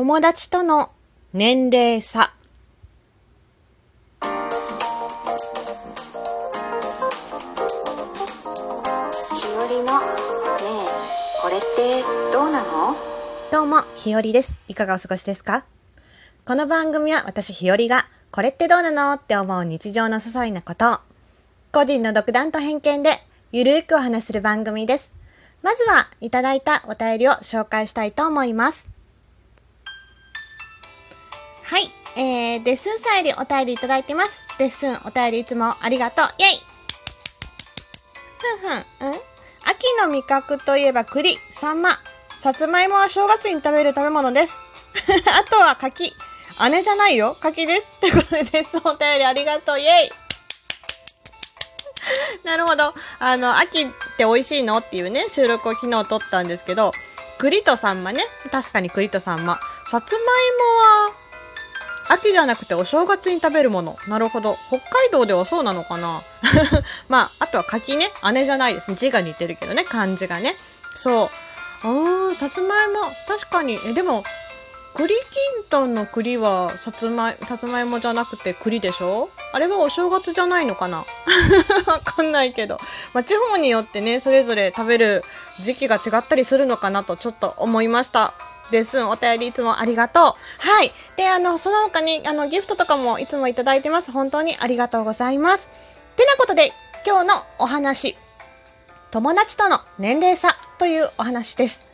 友達との年齢差ひよりのねえこれってどうなの？どうも、ひよりです。いかがお過ごしですか？この番組は私ひよりが、これってどうなのって思う日常の些細なことを、個人の独断と偏見で、ゆるーくお話しする番組です。まずは、いただいたお便りを紹介したいと思います。はい、えー、デッスンさんよりお便りいただいてます。デッスン、お便りいつもありがとう。イェイふんふん、うん？秋の味覚といえば栗、サンマ、さつまいもは正月に食べる食べ物です。あとは柿。姉じゃないよ。柿です。ということで、です。お便りありがとう。イェイ なるほど。あの、秋って美味しいの？っていうね、収録を昨日撮ったんですけど、栗とサンマね。確かに栗とサンマ。さつまいもは、秋じゃなくてお正月に食べるもの。なるほど。北海道ではそうなのかな？まあ、あとは柿ね。姉じゃないですね。字が似てるけどね。漢字がね。そう。うーん、さつまいも。確かに。え、でも、栗きんとんの栗はさつまい、さつまいもじゃなくて栗でしょ？あれはお正月じゃないのかな？わかんないけど。まあ、地方によってね、それぞれ食べる時期が違ったりするのかなとちょっと思いました。ですん、お便りいつもありがとう。はい。で、あの、その他に、あの、ギフトとかもいつもいただいてます。本当にありがとうございます。てなことで、今日のお話。友達との年齢差というお話です。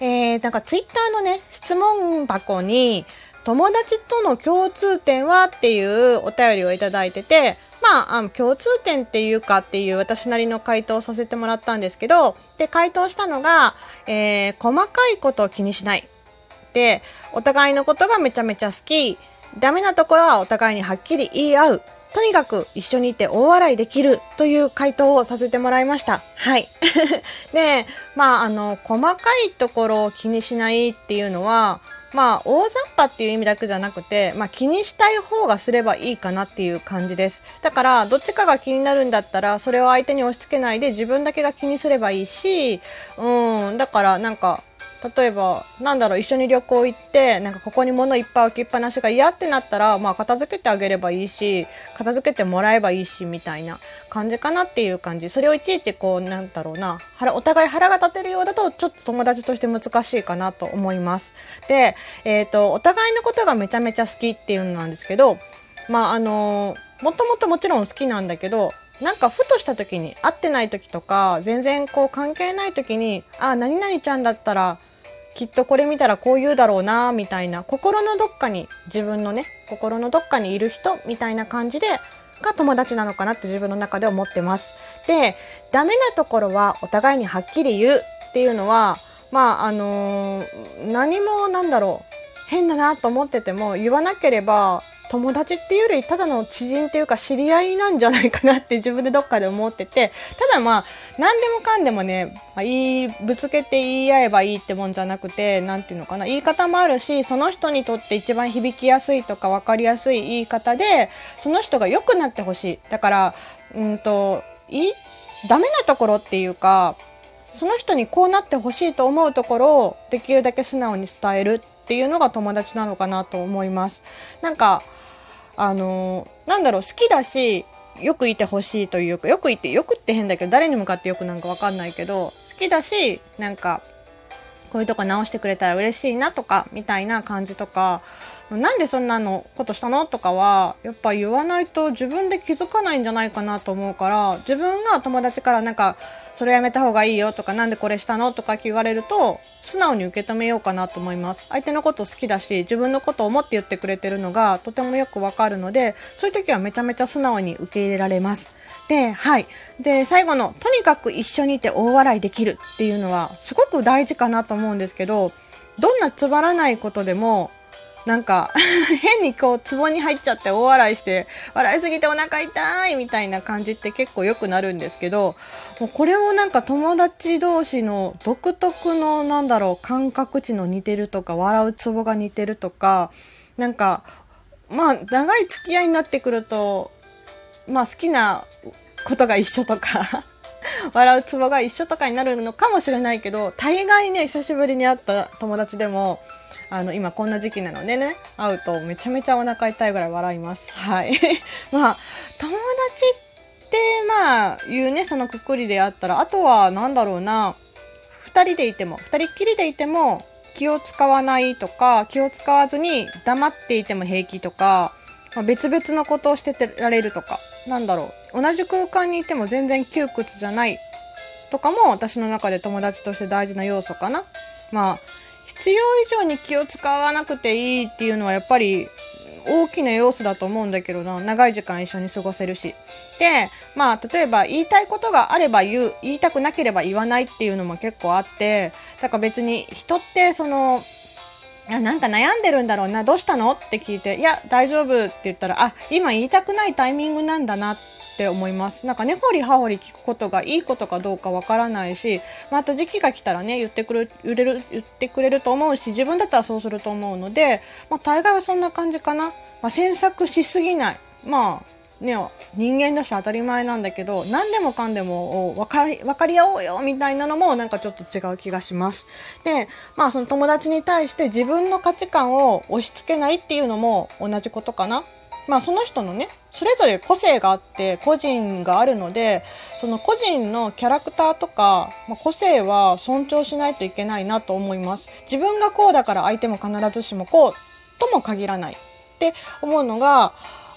えー、なんかツイッターのね、質問箱に、友達との共通点はっていうお便りをいただいてて、まあ、あの共通点っていうかっていう私なりの回答をさせてもらったんですけど、で、回答したのが、えー、細かいことを気にしない。で、お互いのことがめちゃめちゃ好き。ダメなところはお互いにはっきり言い合う。とにかく一緒にいて大笑いできるという回答をさせてもらいました。はい。で、まあ、あの、細かいところを気にしないっていうのは、まあ、大雑把っていう意味だけじゃなくて、まあ、気にしたい方がすればいいかなっていう感じです。だから、どっちかが気になるんだったら、それを相手に押し付けないで自分だけが気にすればいいし、うん、だから、なんか、例えば、なんだろう、一緒に旅行行って、なんかここに物いっぱい置きっぱなしが嫌ってなったら、まあ片付けてあげればいいし、片付けてもらえばいいし、みたいな感じかなっていう感じ。それをいちいちこう、なんだろうな、腹、お互い腹が立てるようだと、ちょっと友達として難しいかなと思います。で、えっ、と、お互いのことがめちゃめちゃ好きっていうのなんですけど、まああのもともともちろん好きなんだけど、なんかふとした時に会ってない時とか全然こう関係ない時にあ何々ちゃんだったらきっとこれ見たらこう言うだろうなみたいな心のどっかに自分のね心のどっかにいる人みたいな感じでが友達なのかなって自分の中で思ってます。でダメなところはお互いにはっきり言うっていうのはまああのー何もなんだろう変だなと思ってても言わなければ友達っていうよりただの知人っていうか知り合いなんじゃないかなって 自分でどっかで思っててただまあ何でもかんでもね、まあ、言いぶつけて言い合えばいいってもんじゃなくて何ていうのかな言い方もあるしその人にとって一番響きやすいとか分かりやすい言い方でその人が良くなってほしいだからうんといいダメなところっていうかその人にこうなってほしいと思うところをできるだけ素直に伝えるっていうのが友達なのかなと思います。なんか、あのなんだろう、好きだし、よくいてほしいというか、よくいて、よくって変だけど、誰に向かってよくなんか分かんないけど、好きだし、なんか、こういうとこ直してくれたら嬉しいなとか、みたいな感じとか、なんでそんなのことしたの？とかは、やっぱ言わないと自分で気づかないんじゃないかなと思うから、自分が友達からなんか、それやめた方がいいよとか、なんでこれしたの？とか言われると、素直に受け止めようかなと思います。相手のこと好きだし、自分のことを思って言ってくれてるのがとてもよくわかるので、そういう時はめちゃめちゃ素直に受け入れられます。で、はい。で、最後の、とにかく一緒にいて大笑いできるっていうのは、すごく大事かなと思うんですけど、どんなつまらないことでも、なんか 変にこう壺に入っちゃって大笑いして笑いすぎてお腹痛いみたいな感じって結構良くなるんですけどもうこれもなんか友達同士の独特のなんだろう感覚値の似てるとか笑うツボが似てるとかなんかまあ長い付き合いになってくるとまあ好きなことが一緒とか 笑うツボが一緒とかになるのかもしれないけど大概ね久しぶりに会った友達でもあの今こんな時期なのでね会うとめちゃめちゃお腹痛いぐらい笑います。はい。まあ友達ってまあ言うねそのくくりであったらあとは何だろうな2人でいても2人っきりでいても気を使わないとか気を使わずに黙っていても平気とか、まあ、別々のことをしててられるとかなんだろう。同じ空間にいても全然窮屈じゃないとかも私の中で友達として大事な要素かな。まあ必要以上に気を使わなくていいっていうのはやっぱり大きな要素だと思うんだけどな。長い時間一緒に過ごせるし。でまあ例えば言いたいことがあれば言う言いたくなければ言わないっていうのも結構あってだから別に人ってそのあなんか悩んでるんだろうな。どうしたの？って聞いていや大丈夫って言ったらあ今言いたくないタイミングなんだな。っって思いますなんか根掘り葉掘り聞くことがいいことかどうかわからないしまた時期が来たらね言ってくれる言ってくれると思うし自分だったらそうすると思うので、まあ、大概はそんな感じかな、まあ、詮索しすぎないまあね、人間だし当たり前なんだけど何でもかんでも分かり分かり合おうよみたいなのもなんかちょっと違う気がします。でまあその友達に対して自分の価値観を押し付けないっていうのも同じことかな。まあその人のねそれぞれ個性があって個人があるのでその個人のキャラクターとか、まあ、個性は尊重しないといけないなと思います。自分がこうだから相手も必ずしもこうとも限らないって思うのが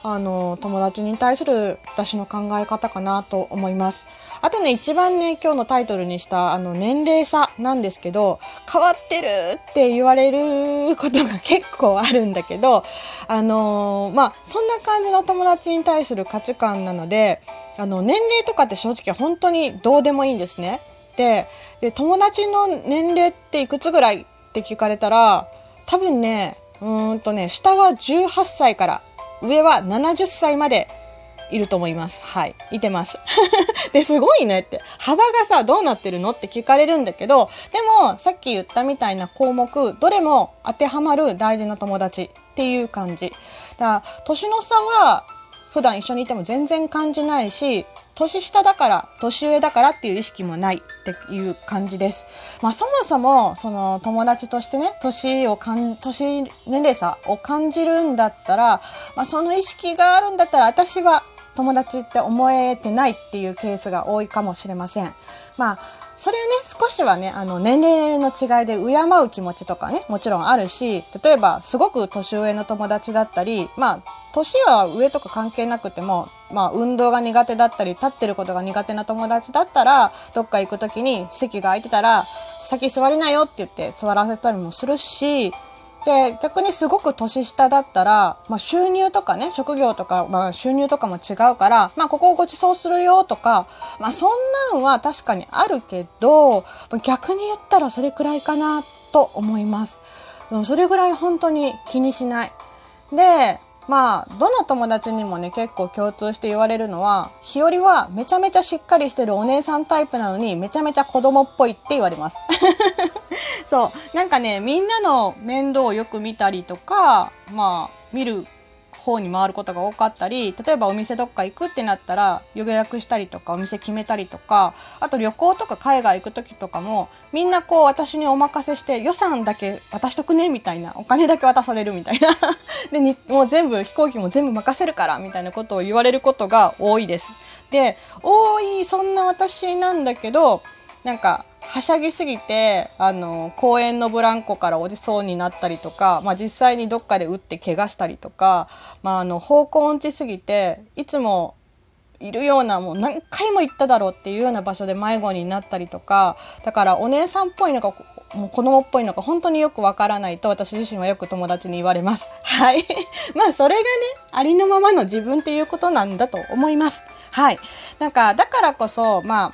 あの友達に対する私の考え方かなと思います。あとね一番ね今日のタイトルにしたあの年齢差なんですけど変わってるって言われることが結構あるんだけどあのまあそんな感じの友達に対する価値観なのであの年齢とかって正直本当にどうでもいいんですね。でで友達の年齢っていくつぐらいって聞かれたら多分ねうんとね下は18歳から上は70歳までいると思います。はい。いてます。で、すごいねって。幅がさ、どうなってるの？って聞かれるんだけど、でも、さっき言ったみたいな項目、どれも当てはまる大事な友達っていう感じ。だから、年の差は、普段一緒にいても全然感じないし、年下だから、年上だからっていう意識もないっていう感じです。まあそもそも、その友達としてね、年をかん、年、年齢差を感じるんだったら、まあその意識があるんだったら私は友達って思えてないっていうケースが多いかもしれません。まあ、それはね、少しはね、あの、年齢の違いで敬う気持ちとかね、もちろんあるし、例えば、すごく年上の友達だったり、まあ、年は上とか関係なくても、まあ、運動が苦手だったり、立ってることが苦手な友達だったら、どっか行く時に席が空いてたら、先座りなよって言って座らせたりもするし、で、逆にすごく年下だったら、まあ、収入とかね、職業とか、まあ、収入とかも違うから、まあ、ここをご馳走するよとか、まあ、そんなんは確かにあるけど、逆に言ったらそれくらいかなと思います。それぐらい本当に気にしない。で、まあ、どの友達にもね、結構共通して言われるのは、日和はめちゃめちゃしっかりしてるお姉さんタイプなのに、めちゃめちゃ子供っぽいって言われます。そう。なんかね、みんなの面倒をよく見たりとか、まあ、見る方に回ることが多かったり例えばお店どっか行くってなったら予約したりとかお店決めたりとかあと旅行とか海外行く時とかもみんなこう私にお任せして予算だけ渡しとくねみたいなお金だけ渡されるみたいな でにもう全部飛行機も全部任せるからみたいなことを言われることが多いです。で多いそんな私なんだけどなんかはしゃぎすぎてあの公園のブランコから落ちそうになったりとか、まあ、実際にどっかで打って怪我したりとか、まあ、あの方向音痴すぎていつもいるようなもう何回も行っただろうっていうような場所で迷子になったりとかだからお姉さんっぽいのかもう子供っぽいのか本当によくわからないと私自身はよく友達に言われます。はい。まあそれがね、ありのままの自分っていうことなんだと思います。はい。なんか、だからこそ、まあ、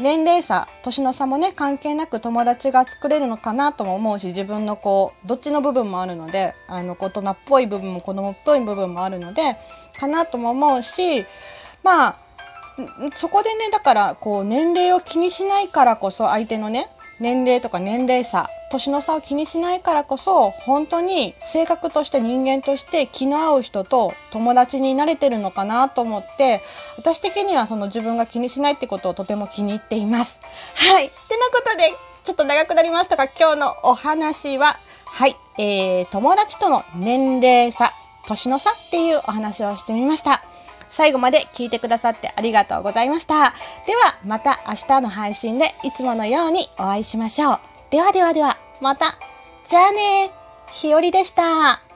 年齢差年の差もね関係なく友達が作れるのかなとも思うし自分のこうどっちの部分もあるのであの大人っぽい部分も子供っぽい部分もあるのでかなとも思うしまあそこでねだからこう年齢を気にしないからこそ相手のね年齢とか年齢差、年の差を気にしないからこそ、本当に性格として人間として気の合う人と友達になれてるのかなと思って、私的にはその自分が気にしないってことをとても気に入っています。はい。ってなことで、ちょっと長くなりましたが、今日のお話は、はい、えー、友達との年齢差、年の差っていうお話をしてみました。最後まで聞いてくださってありがとうございました。では、また明日の配信でいつものようにお会いしましょう。ではではでは、また。じゃあねひよりでした。